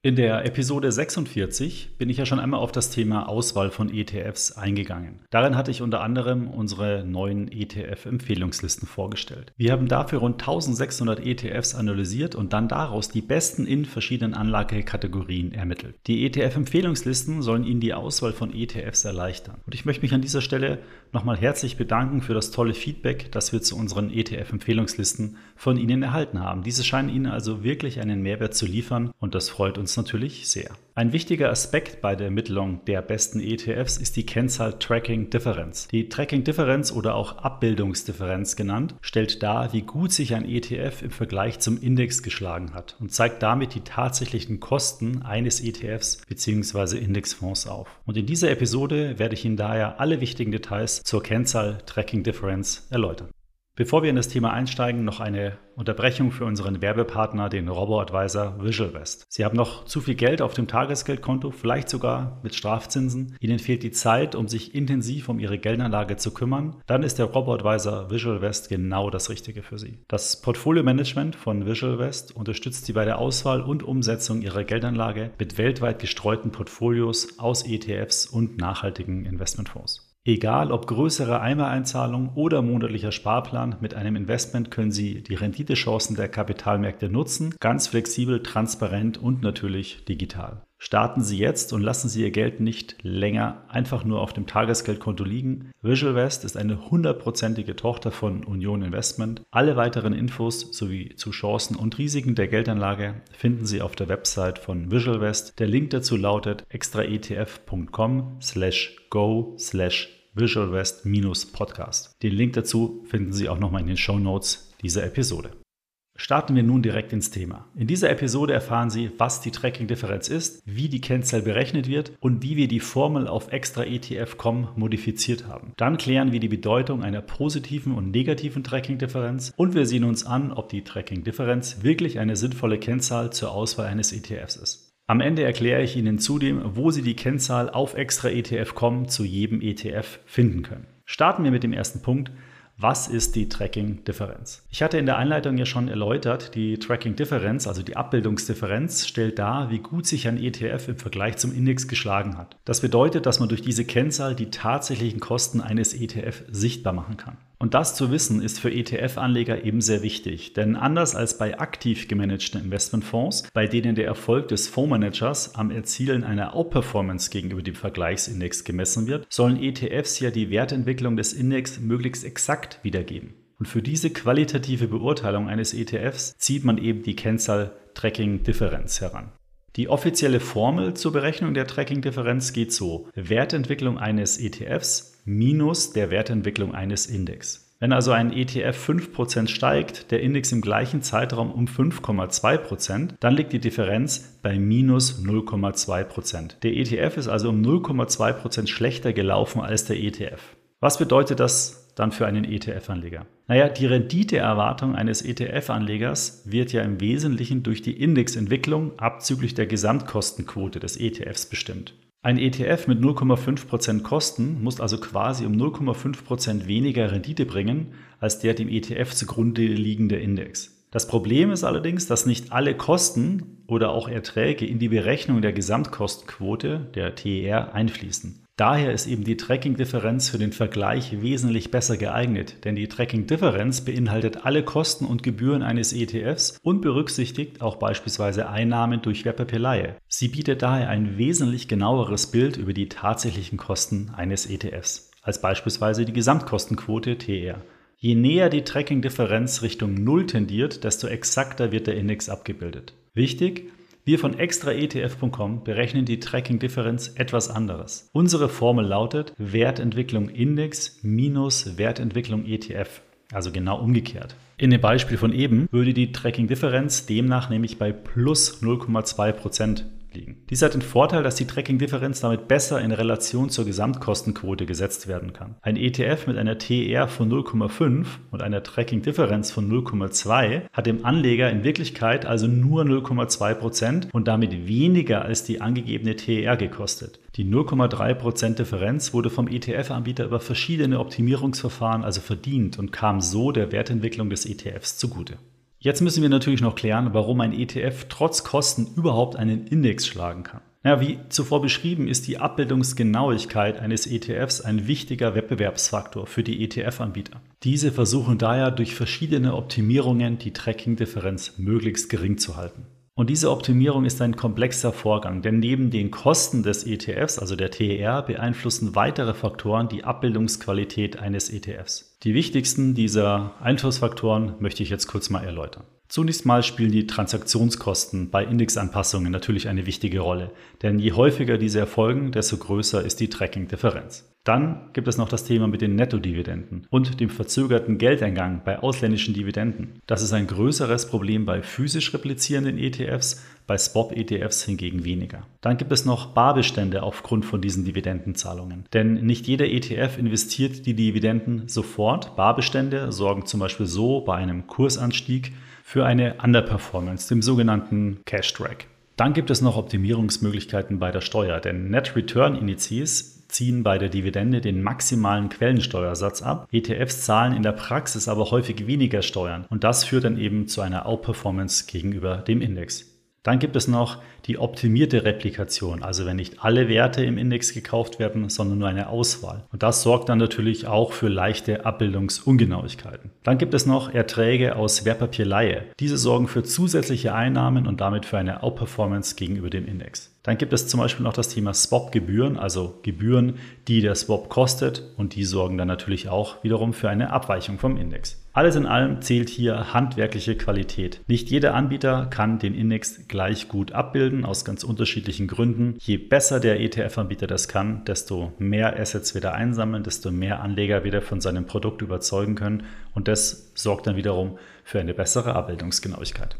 In der Episode 46 bin ich ja schon einmal auf das Thema Auswahl von ETFs eingegangen. Darin hatte ich unter anderem unsere neuen ETF-Empfehlungslisten vorgestellt. Wir haben dafür rund 1600 ETFs analysiert und dann daraus die besten in verschiedenen Anlagekategorien ermittelt. Die ETF-Empfehlungslisten sollen Ihnen die Auswahl von ETFs erleichtern. Und ich möchte mich an dieser Stelle nochmal herzlich bedanken für das tolle Feedback, das wir zu unseren ETF-Empfehlungslisten von Ihnen erhalten haben. Diese scheinen Ihnen also wirklich einen Mehrwert zu liefern und das freut uns natürlich sehr. Ein wichtiger Aspekt bei der Ermittlung der besten ETFs ist die Kennzahl Tracking Differenz. Die Tracking Differenz oder auch Abbildungsdifferenz genannt, stellt dar, wie gut sich ein ETF im Vergleich zum Index geschlagen hat und zeigt damit die tatsächlichen Kosten eines ETFs bzw. Indexfonds auf. Und in dieser Episode werde ich Ihnen daher alle wichtigen Details zur Kennzahl Tracking Differenz erläutern. Bevor wir in das Thema einsteigen, noch eine Unterbrechung für unseren Werbepartner, den Robo-Advisor VisualVest. Sie haben noch zu viel Geld auf dem Tagesgeldkonto, vielleicht sogar mit Strafzinsen. Ihnen fehlt die Zeit, um sich intensiv um Ihre Geldanlage zu kümmern. Dann ist der Robo-Advisor VisualVest genau das Richtige für Sie. Das Portfolio-Management von VisualVest unterstützt Sie bei der Auswahl und Umsetzung Ihrer Geldanlage mit weltweit gestreuten Portfolios aus ETFs und nachhaltigen Investmentfonds. Egal ob größere Einmaleinzahlung oder monatlicher Sparplan, mit einem Investment können Sie die Renditechancen der Kapitalmärkte nutzen, ganz flexibel, transparent und natürlich digital. Starten Sie jetzt und lassen Sie Ihr Geld nicht länger einfach nur auf dem Tagesgeldkonto liegen. VisualVest ist eine hundertprozentige Tochter von Union Investment. Alle weiteren Infos sowie zu Chancen und Risiken der Geldanlage finden Sie auf der Website von VisualVest. Der Link dazu lautet extraetf.com slash go slash Visual West-Podcast. Den Link dazu finden Sie auch nochmal in den Show Notes dieser Episode. Starten wir nun direkt ins Thema. In dieser Episode erfahren Sie, was die Tracking-Differenz ist, wie die Kennzahl berechnet wird und wie wir die Formel auf extraetf.com modifiziert haben. Dann klären wir die Bedeutung einer positiven und negativen Tracking-Differenz und wir sehen uns an, ob die Tracking-Differenz wirklich eine sinnvolle Kennzahl zur Auswahl eines ETFs ist. Am Ende erkläre ich Ihnen zudem, wo Sie die Kennzahl auf extraetf.com zu jedem ETF finden können. Starten wir mit dem ersten Punkt. Was ist die Tracking-Differenz? Ich hatte in der Einleitung ja schon erläutert, die Tracking-Differenz, also die Abbildungsdifferenz, stellt dar, wie gut sich ein ETF im Vergleich zum Index geschlagen hat. Das bedeutet, dass man durch diese Kennzahl die tatsächlichen Kosten eines ETF sichtbar machen kann. Und das zu wissen ist für ETF-Anleger eben sehr wichtig, denn anders als bei aktiv gemanagten Investmentfonds, bei denen der Erfolg des Fondsmanagers am Erzielen einer Outperformance gegenüber dem Vergleichsindex gemessen wird, sollen ETFs ja die Wertentwicklung des Index möglichst exakt wiedergeben. Und für diese qualitative Beurteilung eines ETFs zieht man eben die Kennzahl Tracking-Differenz heran. Die offizielle Formel zur Berechnung der Tracking-Differenz geht so. Wertentwicklung eines ETFs minus der Wertentwicklung eines Index. Wenn also ein ETF 5% steigt, der Index im gleichen Zeitraum um 5,2%, dann liegt die Differenz bei minus 0,2%. Der ETF ist also um 0,2% schlechter gelaufen als der ETF. Was bedeutet das dann für einen ETF-Anleger? Naja, die Renditeerwartung eines ETF-Anlegers wird ja im Wesentlichen durch die Indexentwicklung abzüglich der Gesamtkostenquote des ETFs bestimmt. Ein ETF mit 0,5% Kosten muss also quasi um 0,5% weniger Rendite bringen als der dem ETF zugrunde liegende Index. Das Problem ist allerdings, dass nicht alle Kosten oder auch Erträge in die Berechnung der Gesamtkostenquote, der TER, einfließen. Daher ist eben die Tracking-Differenz für den Vergleich wesentlich besser geeignet, denn die Tracking-Differenz beinhaltet alle Kosten und Gebühren eines ETFs und berücksichtigt auch beispielsweise Einnahmen durch Wertpapierleihe. Sie bietet daher ein wesentlich genaueres Bild über die tatsächlichen Kosten eines ETFs, als beispielsweise die Gesamtkostenquote TR. Je näher die Tracking-Differenz Richtung Null tendiert, desto exakter wird der Index abgebildet. Wichtig, wir von extraetf.com berechnen die Tracking-Differenz etwas anderes. Unsere Formel lautet Wertentwicklung Index minus Wertentwicklung ETF, also genau umgekehrt. In dem Beispiel von eben würde die Tracking-Differenz demnach nämlich bei plus 0,2% liegen. Dies hat den Vorteil, dass die Tracking-Differenz damit besser in Relation zur Gesamtkostenquote gesetzt werden kann. Ein ETF mit einer TER von 0,5 und einer Tracking-Differenz von 0,2 hat dem Anleger in Wirklichkeit also nur 0,2% und damit weniger als die angegebene TER gekostet. Die 0,3% Differenz wurde vom ETF-Anbieter über verschiedene Optimierungsverfahren also verdient und kam so der Wertentwicklung des ETFs zugute. Jetzt müssen wir natürlich noch klären, warum ein ETF trotz Kosten überhaupt einen Index schlagen kann. Ja, wie zuvor beschrieben, ist die Abbildungsgenauigkeit eines ETFs ein wichtiger Wettbewerbsfaktor für die ETF-Anbieter. Diese versuchen daher durch verschiedene Optimierungen die Tracking-Differenz möglichst gering zu halten. Und diese Optimierung ist ein komplexer Vorgang, denn neben den Kosten des ETFs, also der TER, beeinflussen weitere Faktoren die Abbildungsqualität eines ETFs. Die wichtigsten dieser Einflussfaktoren möchte ich jetzt kurz mal erläutern. Zunächst mal spielen die Transaktionskosten bei Indexanpassungen natürlich eine wichtige Rolle, denn je häufiger diese erfolgen, desto größer ist die Tracking-Differenz. Dann gibt es noch das Thema mit den Nettodividenden und dem verzögerten Geldeingang bei ausländischen Dividenden. Das ist ein größeres Problem bei physisch replizierenden ETFs, bei Swap-ETFs hingegen weniger. Dann gibt es noch Barbestände aufgrund von diesen Dividendenzahlungen. Denn nicht jeder ETF investiert die Dividenden sofort. Barbestände sorgen zum Beispiel so bei einem Kursanstieg für eine Underperformance, dem sogenannten Cash Track. Dann gibt es noch Optimierungsmöglichkeiten bei der Steuer, denn Net Return Indizes ziehen bei der Dividende den maximalen Quellensteuersatz ab. ETFs zahlen in der Praxis aber häufig weniger Steuern und das führt dann eben zu einer Outperformance gegenüber dem Index. Dann gibt es noch die optimierte Replikation, also wenn nicht alle Werte im Index gekauft werden, sondern nur eine Auswahl. Und das sorgt dann natürlich auch für leichte Abbildungsungenauigkeiten. Dann gibt es noch Erträge aus Wertpapierleihe. Diese sorgen für zusätzliche Einnahmen und damit für eine Outperformance gegenüber dem Index. Dann gibt es zum Beispiel noch das Thema Swap-Gebühren, also Gebühren, die der Swap kostet und die sorgen dann natürlich auch wiederum für eine Abweichung vom Index. Alles in allem zählt hier handwerkliche Qualität. Nicht jeder Anbieter kann den Index gleich gut abbilden, aus ganz unterschiedlichen Gründen. Je besser der ETF-Anbieter das kann, desto mehr Assets wieder einsammeln, desto mehr Anleger wieder von seinem Produkt überzeugen können und das sorgt dann wiederum für eine bessere Abbildungsgenauigkeit.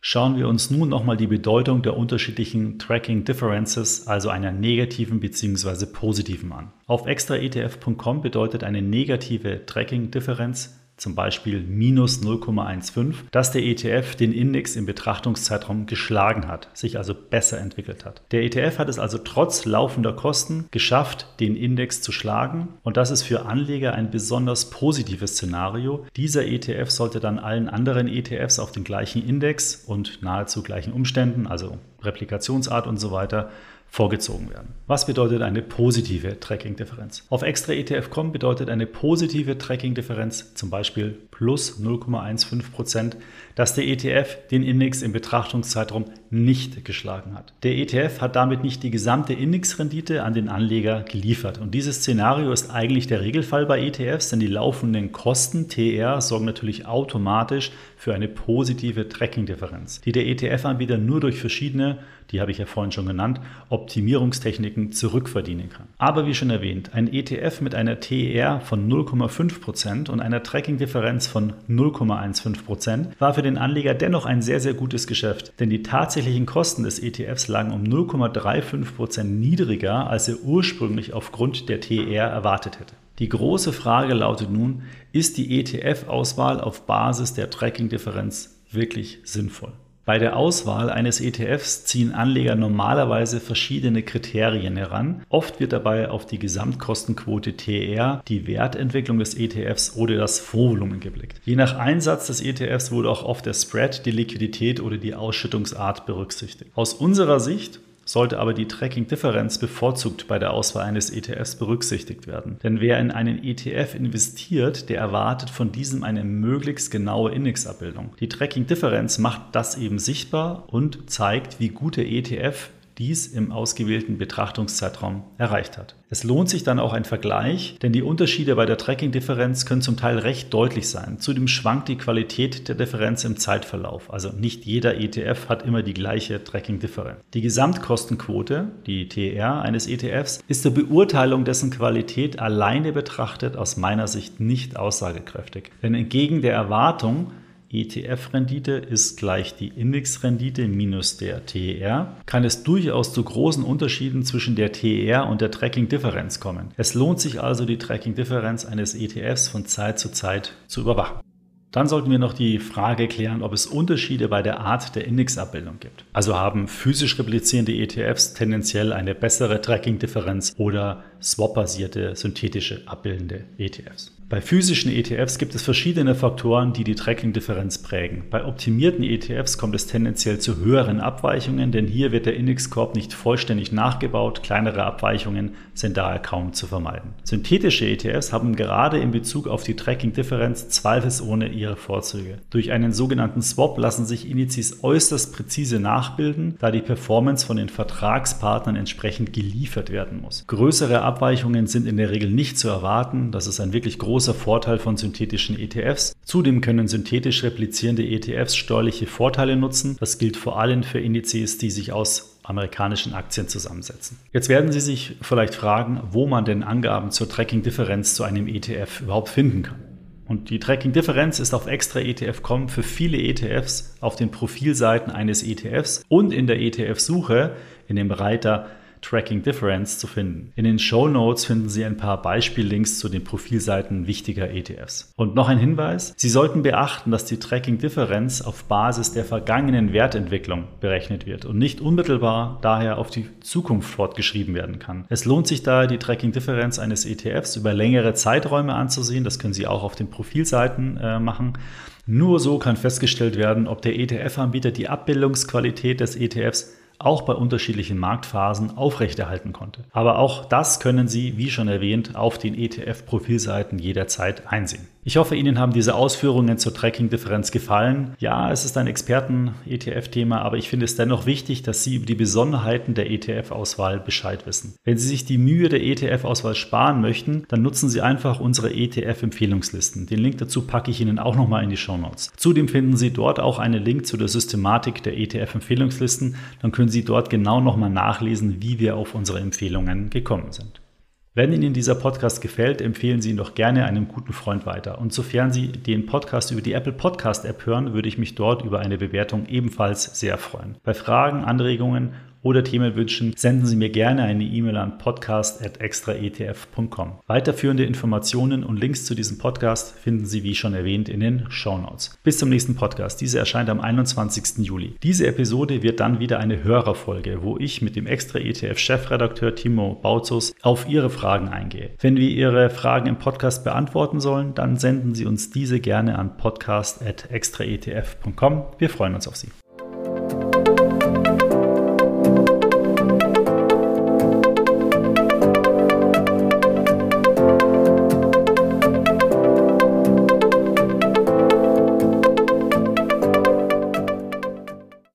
Schauen wir uns nun nochmal die Bedeutung der unterschiedlichen Tracking Differences, also einer negativen bzw. positiven an. Auf extraetf.com bedeutet eine negative Tracking Differenz zum Beispiel minus 0,15, dass der ETF den Index im Betrachtungszeitraum geschlagen hat, sich also besser entwickelt hat. Der ETF hat es also trotz laufender Kosten geschafft, den Index zu schlagen und das ist für Anleger ein besonders positives Szenario. Dieser ETF sollte dann allen anderen ETFs auf den gleichen Index und nahezu gleichen Umständen, also Replikationsart und so weiter, vorgezogen werden. Was bedeutet eine positive Tracking-Differenz? Auf extra-ETF.com bedeutet eine positive Tracking-Differenz zum Beispiel plus 0,15%, dass der ETF den Index im Betrachtungszeitraum nicht geschlagen hat. Der ETF hat damit nicht die gesamte Indexrendite an den Anleger geliefert. Und dieses Szenario ist eigentlich der Regelfall bei ETFs, denn die laufenden Kosten TR sorgen natürlich automatisch für eine positive Tracking-Differenz, die der ETF-Anbieter nur durch verschiedene, die habe ich ja vorhin schon genannt, Optimierungstechniken zurückverdienen kann. Aber wie schon erwähnt, ein ETF mit einer TER von 0,5% und einer Tracking-Differenz von 0,15% war für den Anleger dennoch ein sehr, sehr gutes Geschäft, denn die tatsächlichen Kosten des ETFs lagen um 0,35% niedriger, als er ursprünglich aufgrund der TER erwartet hätte. Die große Frage lautet nun, ist die ETF-Auswahl auf Basis der Tracking-Differenz wirklich sinnvoll? Bei der Auswahl eines ETFs ziehen Anleger normalerweise verschiedene Kriterien heran. Oft wird dabei auf die Gesamtkostenquote TR, die Wertentwicklung des ETFs oder das Fondsvolumen geblickt. Je nach Einsatz des ETFs wurde auch oft der Spread, die Liquidität oder die Ausschüttungsart berücksichtigt. Aus unserer Sicht sollte aber die Tracking-Differenz bevorzugt bei der Auswahl eines ETFs berücksichtigt werden. Denn wer in einen ETF investiert, der erwartet von diesem eine möglichst genaue Indexabbildung. Die Tracking-Differenz macht das eben sichtbar und zeigt, wie gut der ETF dies im ausgewählten Betrachtungszeitraum erreicht hat. Es lohnt sich dann auch ein Vergleich, denn die Unterschiede bei der Tracking-Differenz können zum Teil recht deutlich sein. Zudem schwankt die Qualität der Differenz im Zeitverlauf. Also nicht jeder ETF hat immer die gleiche Tracking-Differenz. Die Gesamtkostenquote, die TR eines ETFs, ist zur Beurteilung dessen Qualität alleine betrachtet aus meiner Sicht nicht aussagekräftig. Denn entgegen der Erwartung ETF-Rendite ist gleich die Indexrendite minus der TER, kann es durchaus zu großen Unterschieden zwischen der TER und der Tracking-Differenz kommen. Es lohnt sich also, die Tracking-Differenz eines ETFs von Zeit zu Zeit zu überwachen. Dann sollten wir noch die Frage klären, ob es Unterschiede bei der Art der Indexabbildung gibt. Also haben physisch replizierende ETFs tendenziell eine bessere Tracking-Differenz oder swap-basierte synthetische abbildende ETFs. Bei physischen ETFs gibt es verschiedene Faktoren, die die Tracking-Differenz prägen. Bei optimierten ETFs kommt es tendenziell zu höheren Abweichungen, denn hier wird der Indexkorb nicht vollständig nachgebaut. Kleinere Abweichungen sind daher kaum zu vermeiden. Synthetische ETFs haben gerade in Bezug auf die Tracking-Differenz zweifelsohne ihre Vorzüge. Durch einen sogenannten Swap lassen sich Indizes äußerst präzise nachbilden, da die Performance von den Vertragspartnern entsprechend geliefert werden muss. Größere Abweichungen sind in der Regel nicht zu erwarten. Das ist ein wirklich großes großer Vorteil von synthetischen ETFs. Zudem können synthetisch replizierende ETFs steuerliche Vorteile nutzen. Das gilt vor allem für Indizes, die sich aus amerikanischen Aktien zusammensetzen. Jetzt werden Sie sich vielleicht fragen, wo man denn Angaben zur Tracking-Differenz zu einem ETF überhaupt finden kann. Und die Tracking-Differenz ist auf extra ETF.com für viele ETFs auf den Profilseiten eines ETFs und in der ETF-Suche in dem Reiter Tracking Difference zu finden. In den Show Notes finden Sie ein paar Beispiellinks zu den Profilseiten wichtiger ETFs. Und noch ein Hinweis, Sie sollten beachten, dass die Tracking Differenz auf Basis der vergangenen Wertentwicklung berechnet wird und nicht unmittelbar daher auf die Zukunft fortgeschrieben werden kann. Es lohnt sich daher, die Tracking Differenz eines ETFs über längere Zeiträume anzusehen. Das können Sie auch auf den Profilseiten äh, machen. Nur so kann festgestellt werden, ob der ETF-Anbieter die Abbildungsqualität des ETFs auch bei unterschiedlichen Marktphasen aufrechterhalten konnte. Aber auch das können Sie, wie schon erwähnt, auf den ETF-Profilseiten jederzeit einsehen. Ich hoffe, Ihnen haben diese Ausführungen zur Tracking-Differenz gefallen. Ja, es ist ein Experten-ETF-Thema, aber ich finde es dennoch wichtig, dass Sie über die Besonderheiten der ETF-Auswahl Bescheid wissen. Wenn Sie sich die Mühe der ETF-Auswahl sparen möchten, dann nutzen Sie einfach unsere ETF-Empfehlungslisten. Den Link dazu packe ich Ihnen auch nochmal in die Show Notes. Zudem finden Sie dort auch einen Link zu der Systematik der ETF-Empfehlungslisten. Dann können Sie dort genau nochmal nachlesen, wie wir auf unsere Empfehlungen gekommen sind. Wenn Ihnen dieser Podcast gefällt, empfehlen Sie ihn doch gerne einem guten Freund weiter. Und sofern Sie den Podcast über die Apple Podcast App hören, würde ich mich dort über eine Bewertung ebenfalls sehr freuen. Bei Fragen, Anregungen oder Themenwünschen senden Sie mir gerne eine E-Mail an podcast.extraetf.com. Weiterführende Informationen und Links zu diesem Podcast finden Sie, wie schon erwähnt, in den Show Notes. Bis zum nächsten Podcast. Diese erscheint am 21. Juli. Diese Episode wird dann wieder eine Hörerfolge, wo ich mit dem Extra ETF-Chefredakteur Timo Bautzus auf Ihre Fragen eingehe. Wenn wir Ihre Fragen im Podcast beantworten sollen, dann senden Sie uns diese gerne an podcast.extraetf.com. Wir freuen uns auf Sie.